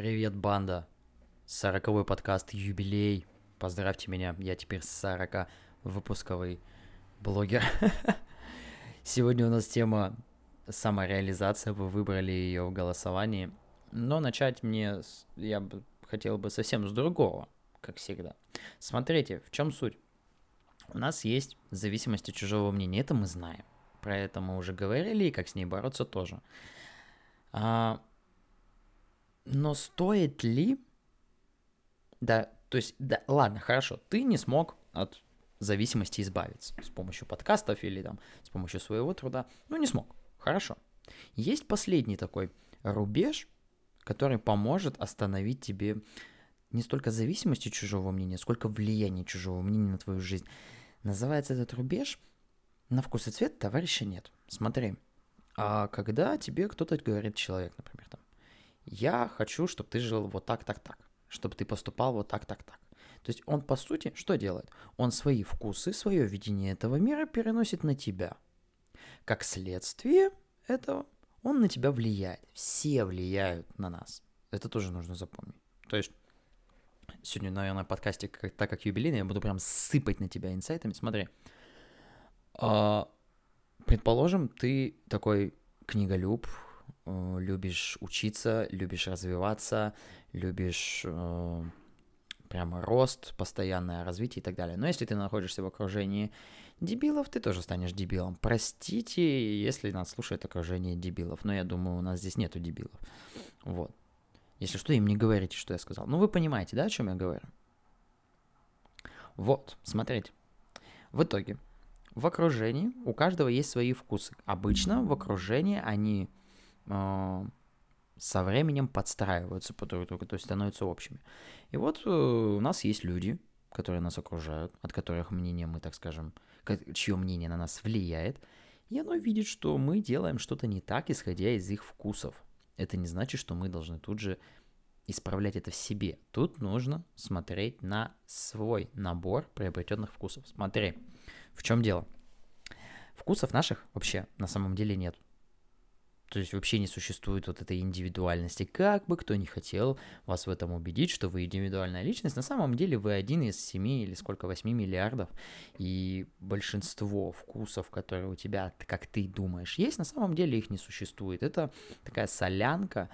Привет, банда. Сороковой подкаст «Юбилей». Поздравьте меня, я теперь 40-выпусковый блогер. Сегодня у нас тема самореализация, вы выбрали ее в голосовании. Но начать мне, я хотел бы совсем с другого, как всегда. Смотрите, в чем суть? У нас есть зависимость от чужого мнения, это мы знаем. Про это мы уже говорили, и как с ней бороться тоже. А, но стоит ли... Да, то есть, да, ладно, хорошо, ты не смог от зависимости избавиться с помощью подкастов или там с помощью своего труда. Ну, не смог. Хорошо. Есть последний такой рубеж, который поможет остановить тебе не столько зависимости чужого мнения, сколько влияние чужого мнения на твою жизнь. Называется этот рубеж «На вкус и цвет товарища нет». Смотри, а когда тебе кто-то говорит, человек, например, я хочу, чтобы ты жил вот так, так, так, чтобы ты поступал вот так, так, так. То есть он, по сути, что делает? Он свои вкусы, свое видение этого мира переносит на тебя. Как следствие этого, он на тебя влияет. Все влияют на нас. Это тоже нужно запомнить. То есть сегодня, наверное, в подкасте, как, так как юбилейный, я буду прям сыпать на тебя инсайтами. Смотри. А, предположим, ты такой книголюб, любишь учиться, любишь развиваться, любишь э, прямо рост, постоянное развитие и так далее. Но если ты находишься в окружении дебилов, ты тоже станешь дебилом. Простите, если нас слушает окружение дебилов, но я думаю, у нас здесь нету дебилов. Вот. Если что, им не говорите, что я сказал. Ну, вы понимаете, да, о чем я говорю? Вот, смотрите. В итоге, в окружении у каждого есть свои вкусы. Обычно в окружении они э, со временем подстраиваются по друг другу, то есть становятся общими. И вот э, у нас есть люди, которые нас окружают, от которых мнение мы, так скажем, чье мнение на нас влияет, и оно видит, что мы делаем что-то не так, исходя из их вкусов. Это не значит, что мы должны тут же исправлять это в себе. Тут нужно смотреть на свой набор приобретенных вкусов. Смотри, в чем дело? Вкусов наших вообще на самом деле нет. То есть вообще не существует вот этой индивидуальности. Как бы кто ни хотел вас в этом убедить, что вы индивидуальная личность, на самом деле вы один из семи или сколько, восьми миллиардов. И большинство вкусов, которые у тебя, как ты думаешь, есть, на самом деле их не существует. Это такая солянка.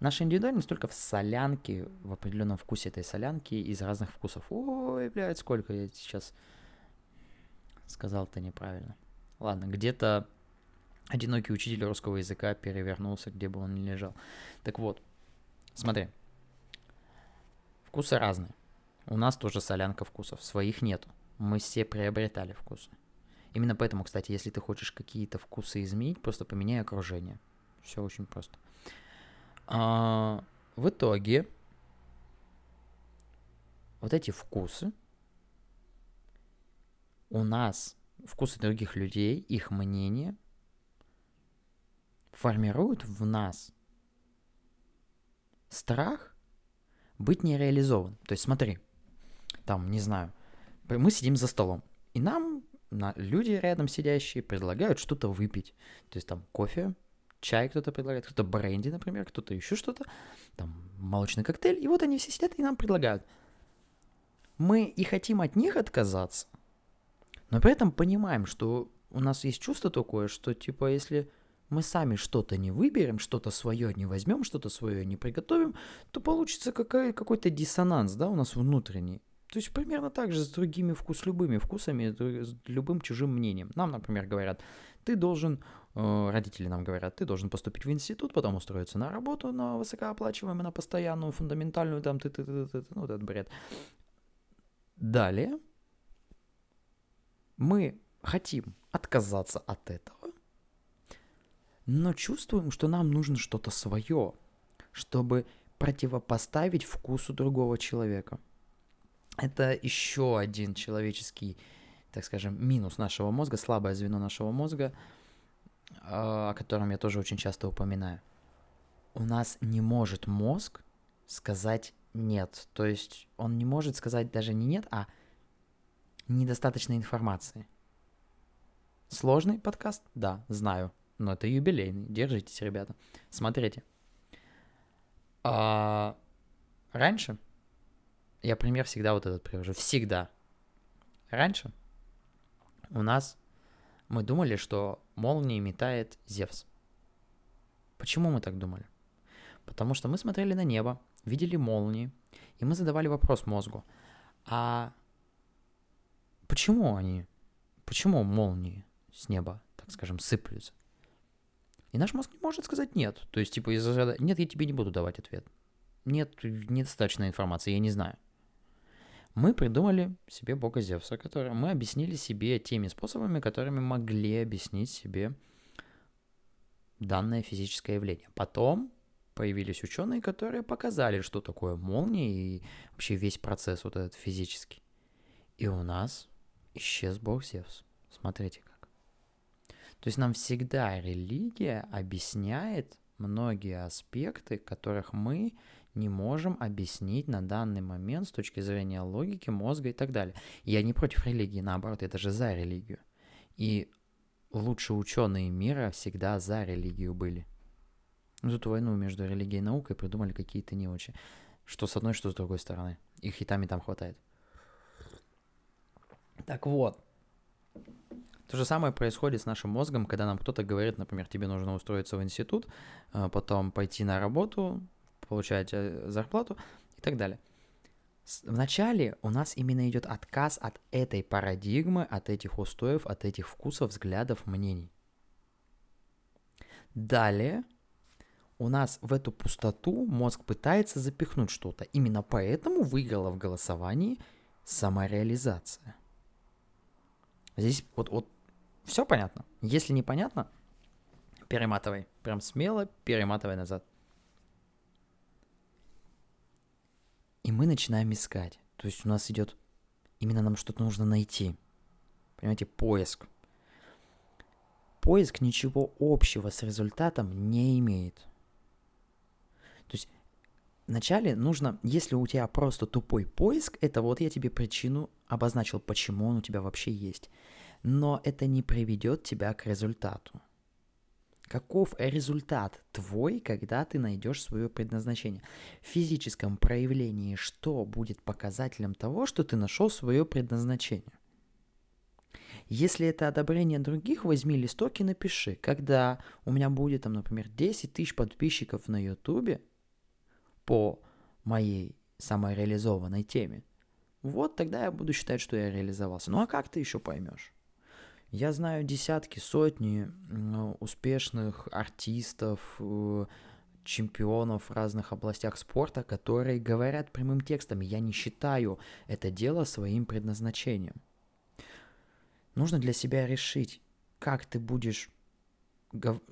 Наша индивидуальность только в солянке, в определенном вкусе этой солянки из разных вкусов. Ой, блядь, сколько я сейчас сказал-то неправильно. Ладно, где-то одинокий учитель русского языка перевернулся, где бы он ни лежал. Так вот, смотри, вкусы разные. У нас тоже солянка вкусов, своих нету. Мы все приобретали вкусы. Именно поэтому, кстати, если ты хочешь какие-то вкусы изменить, просто поменяй окружение. Все очень просто. А, в итоге вот эти вкусы у нас, вкусы других людей, их мнение – формируют в нас страх быть нереализован. То есть смотри, там, не знаю, мы сидим за столом, и нам на, люди рядом сидящие предлагают что-то выпить. То есть там кофе, чай кто-то предлагает, кто-то бренди, например, кто-то еще что-то, там молочный коктейль, и вот они все сидят и нам предлагают. Мы и хотим от них отказаться, но при этом понимаем, что у нас есть чувство такое, что типа если мы сами что-то не выберем, что-то свое не возьмем, что-то свое не приготовим, то получится какая, какой-то диссонанс, да, у нас внутренний. То есть примерно так же с другими вкус, любыми вкусами, с любым чужим мнением. Нам, например, говорят, ты должен, э, родители нам говорят, ты должен поступить в институт, потом устроиться на работу, на высокооплачиваемую, на постоянную, фундаментальную, там, ты, ты, ты, ты, ну, этот бред. Далее мы хотим отказаться от этого, но чувствуем, что нам нужно что-то свое, чтобы противопоставить вкусу другого человека. Это еще один человеческий, так скажем, минус нашего мозга, слабое звено нашего мозга, а, о котором я тоже очень часто упоминаю. У нас не может мозг сказать нет. То есть он не может сказать даже не нет, а недостаточно информации. Сложный подкаст? Да, знаю. Но это юбилейный. Держитесь, ребята. Смотрите. А раньше, я пример всегда вот этот привожу, всегда. Раньше у нас мы думали, что молнии метает Зевс. Почему мы так думали? Потому что мы смотрели на небо, видели молнии, и мы задавали вопрос мозгу, а почему они, почему молнии с неба, так скажем, сыплются? И наш мозг не может сказать нет. То есть, типа, из-за нет, я тебе не буду давать ответ. Нет, недостаточно информации, я не знаю. Мы придумали себе бога Зевса, который мы объяснили себе теми способами, которыми могли объяснить себе данное физическое явление. Потом появились ученые, которые показали, что такое молния и вообще весь процесс вот этот физический. И у нас исчез бог Зевс. Смотрите как. То есть нам всегда религия объясняет многие аспекты, которых мы не можем объяснить на данный момент с точки зрения логики, мозга и так далее. Я не против религии, наоборот, я даже за религию. И лучшие ученые мира всегда за религию были. Ну, эту войну между религией и наукой придумали какие-то не очень. Что с одной, что с другой стороны. Их и там, и там хватает. Так вот. То же самое происходит с нашим мозгом, когда нам кто-то говорит, например, тебе нужно устроиться в институт, а потом пойти на работу, получать э, зарплату и так далее. Вначале у нас именно идет отказ от этой парадигмы, от этих устоев, от этих вкусов, взглядов, мнений. Далее у нас в эту пустоту мозг пытается запихнуть что-то. Именно поэтому выиграла в голосовании самореализация. Здесь вот, вот все понятно. Если непонятно, перематывай. Прям смело перематывай назад. И мы начинаем искать. То есть у нас идет... Именно нам что-то нужно найти. Понимаете, поиск. Поиск ничего общего с результатом не имеет. То есть вначале нужно, если у тебя просто тупой поиск, это вот я тебе причину обозначил, почему он у тебя вообще есть. Но это не приведет тебя к результату. Каков результат твой, когда ты найдешь свое предназначение? В физическом проявлении что будет показателем того, что ты нашел свое предназначение? Если это одобрение других, возьми листок и напиши. Когда у меня будет, там, например, 10 тысяч подписчиков на ютубе по моей самореализованной теме, вот тогда я буду считать, что я реализовался. Ну а как ты еще поймешь? Я знаю десятки, сотни успешных артистов, э, чемпионов в разных областях спорта, которые говорят прямым текстом, я не считаю это дело своим предназначением. Нужно для себя решить, как ты будешь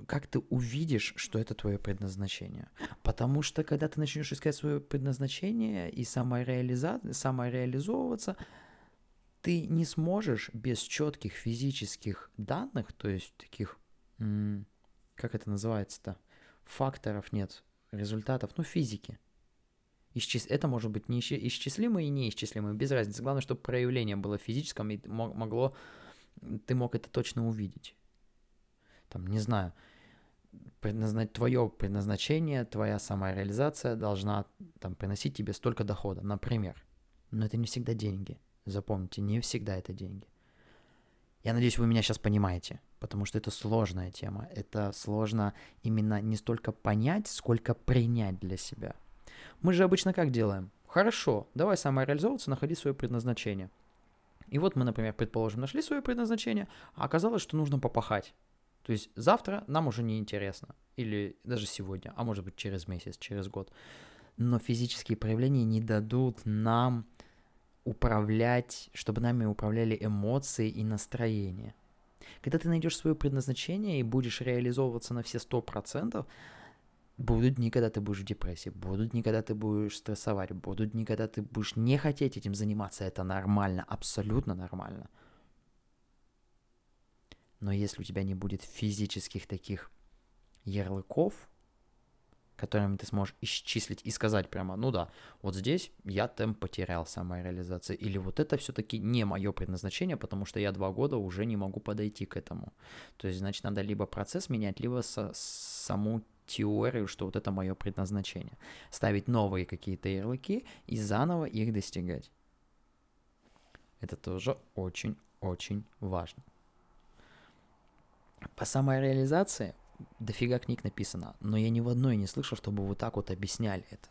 как ты увидишь, что это твое предназначение. Потому что когда ты начнешь искать свое предназначение и самореализа... самореализовываться, ты не сможешь без четких физических данных, то есть таких, как это называется-то, факторов нет, результатов, ну, физики. Исчис... Это может быть не исчислимо и неисчислимо, без разницы. Главное, чтобы проявление было физическом и могло, ты мог это точно увидеть. Там, не знаю, предназна... твое предназначение, твоя самореализация должна там, приносить тебе столько дохода, например. Но это не всегда деньги. Запомните, не всегда это деньги. Я надеюсь, вы меня сейчас понимаете, потому что это сложная тема. Это сложно именно не столько понять, сколько принять для себя. Мы же обычно как делаем? Хорошо, давай самореализовываться, находи свое предназначение. И вот мы, например, предположим, нашли свое предназначение, а оказалось, что нужно попахать. То есть завтра нам уже не интересно. Или даже сегодня, а может быть через месяц, через год. Но физические проявления не дадут нам управлять, чтобы нами управляли эмоции и настроение. Когда ты найдешь свое предназначение и будешь реализовываться на все сто процентов, будут дни, когда ты будешь в депрессии, будут дни, когда ты будешь стрессовать, будут дни, когда ты будешь не хотеть этим заниматься. Это нормально, абсолютно нормально. Но если у тебя не будет физических таких ярлыков, которыми ты сможешь исчислить и сказать прямо, ну да, вот здесь я темп потерял самореализации, или вот это все-таки не мое предназначение, потому что я два года уже не могу подойти к этому. То есть, значит, надо либо процесс менять, либо со, саму теорию, что вот это мое предназначение. Ставить новые какие-то ярлыки и заново их достигать. Это тоже очень-очень важно. По самореализации дофига книг написано, но я ни в одной не слышал, чтобы вот так вот объясняли это.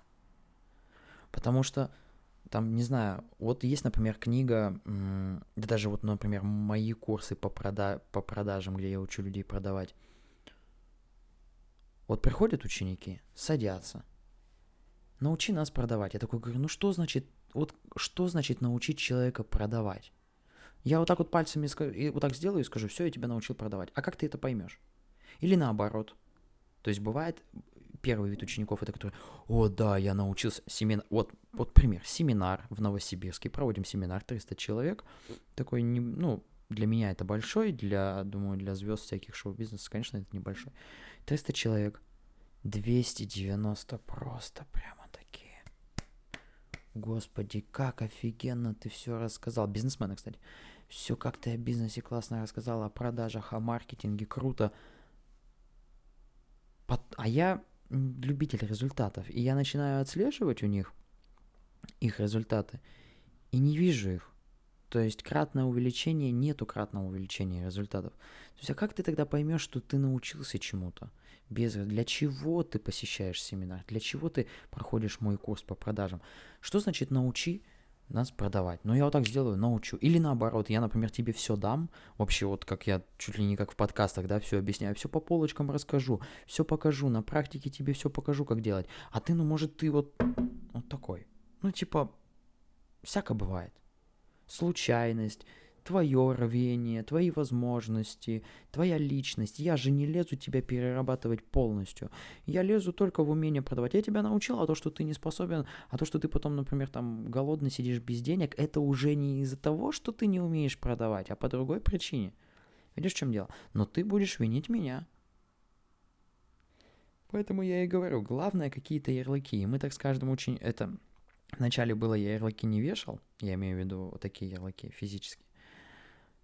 Потому что там, не знаю, вот есть, например, книга, да даже вот, например, мои курсы по, прода по продажам, где я учу людей продавать. Вот приходят ученики, садятся, научи нас продавать. Я такой говорю, ну что значит, вот что значит научить человека продавать? Я вот так вот пальцами и вот так сделаю и скажу, все, я тебя научил продавать. А как ты это поймешь? Или наоборот. То есть бывает первый вид учеников, это который, о, да, я научился, семинар, вот, вот пример, семинар в Новосибирске, проводим семинар, 300 человек, такой, не, ну, для меня это большой, для, думаю, для звезд всяких шоу-бизнеса, конечно, это небольшой. 300 человек, 290 просто прямо такие. Господи, как офигенно ты все рассказал. Бизнесмены, кстати. Все, как ты о бизнесе классно рассказал, о продажах, о маркетинге, круто. А я любитель результатов, и я начинаю отслеживать у них их результаты, и не вижу их. То есть кратное увеличение, нету кратного увеличения результатов. То есть, а как ты тогда поймешь, что ты научился чему-то? Без... Для чего ты посещаешь семинар? Для чего ты проходишь мой курс по продажам? Что значит научи нас продавать. Но я вот так сделаю, научу. Или наоборот, я, например, тебе все дам, вообще вот как я чуть ли не как в подкастах, да, все объясняю, все по полочкам расскажу, все покажу, на практике тебе все покажу, как делать. А ты, ну, может, ты вот, вот такой. Ну, типа, всяко бывает. Случайность, твое рвение, твои возможности, твоя личность. Я же не лезу тебя перерабатывать полностью. Я лезу только в умение продавать. Я тебя научил, а то, что ты не способен, а то, что ты потом, например, там голодный сидишь без денег, это уже не из-за того, что ты не умеешь продавать, а по другой причине. Видишь, в чем дело? Но ты будешь винить меня. Поэтому я и говорю, главное какие-то ярлыки. И мы так с каждым очень... Это Вначале было я ярлыки не вешал, я имею в виду вот такие ярлыки физические.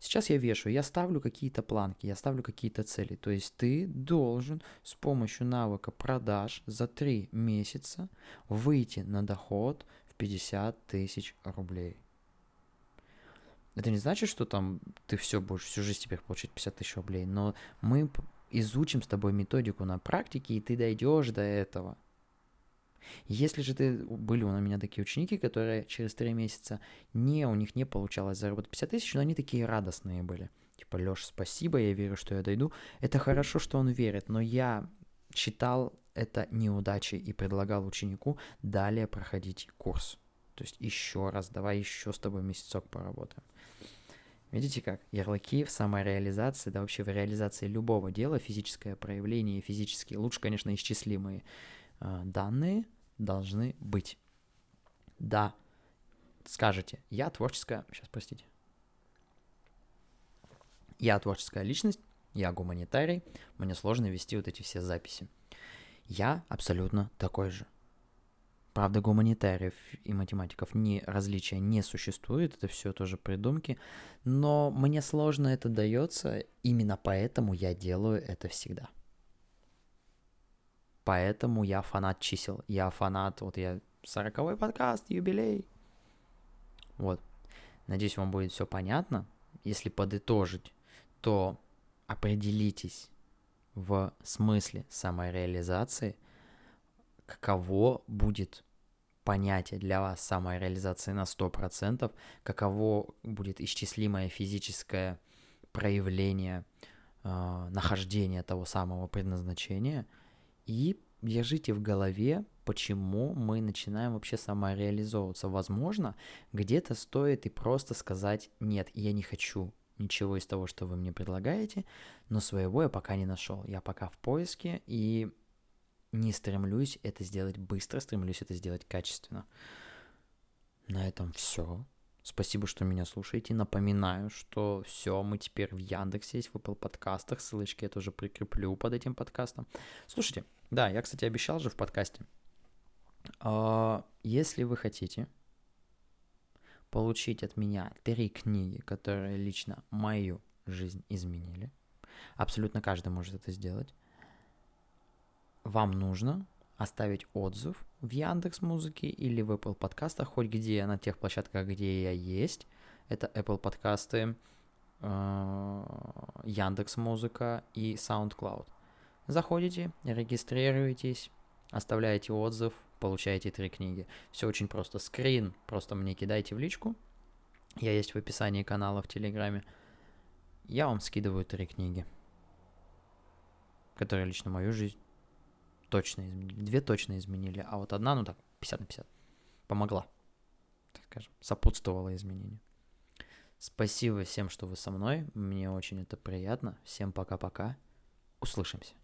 Сейчас я вешаю, я ставлю какие-то планки, я ставлю какие-то цели. То есть ты должен с помощью навыка продаж за 3 месяца выйти на доход в 50 тысяч рублей. Это не значит, что там ты все будешь всю жизнь теперь получить 50 тысяч рублей, но мы изучим с тобой методику на практике, и ты дойдешь до этого. Если же ты, были у меня такие ученики, которые через три месяца не, у них не получалось заработать 50 тысяч, но они такие радостные были. Типа, Леш, спасибо, я верю, что я дойду. Это хорошо, что он верит, но я считал это неудачей и предлагал ученику далее проходить курс. То есть еще раз, давай еще с тобой месяцок поработаем. Видите как? Ярлыки в самореализации, да вообще в реализации любого дела, физическое проявление, физические, лучше, конечно, исчислимые данные должны быть. Да, скажете, я творческая, сейчас, простите, я творческая личность, я гуманитарий, мне сложно вести вот эти все записи. Я абсолютно такой же. Правда, гуманитариев и математиков не, различия не существует, это все тоже придумки, но мне сложно это дается, именно поэтому я делаю это всегда. Поэтому я фанат чисел. Я фанат, вот я сороковой подкаст, юбилей. Вот. Надеюсь, вам будет все понятно. Если подытожить, то определитесь в смысле самореализации, каково будет понятие для вас самореализации на 100%, каково будет исчислимое физическое проявление э, нахождения того самого предназначения – и держите в голове, почему мы начинаем вообще самореализовываться. Возможно, где-то стоит и просто сказать «нет, я не хочу ничего из того, что вы мне предлагаете, но своего я пока не нашел. Я пока в поиске и не стремлюсь это сделать быстро, стремлюсь это сделать качественно. На этом все. Спасибо, что меня слушаете. Напоминаю, что все, мы теперь в Яндексе есть, в Apple подкастах. Ссылочки я тоже прикреплю под этим подкастом. Слушайте, да, я, кстати, обещал же в подкасте. А, если вы хотите получить от меня три книги, которые лично мою жизнь изменили, абсолютно каждый может это сделать, вам нужно оставить отзыв в Яндекс Музыке или в Apple подкастах, хоть где, на тех площадках, где я есть. Это Apple подкасты, э, Яндекс Музыка и SoundCloud. Заходите, регистрируйтесь, оставляете отзыв, получаете три книги. Все очень просто. Скрин просто мне кидайте в личку. Я есть в описании канала в Телеграме. Я вам скидываю три книги, которые лично мою жизнь точно изменили. Две точно изменили, а вот одна, ну так, 50 на 50. Помогла, так скажем, сопутствовала изменению. Спасибо всем, что вы со мной. Мне очень это приятно. Всем пока-пока. Услышимся.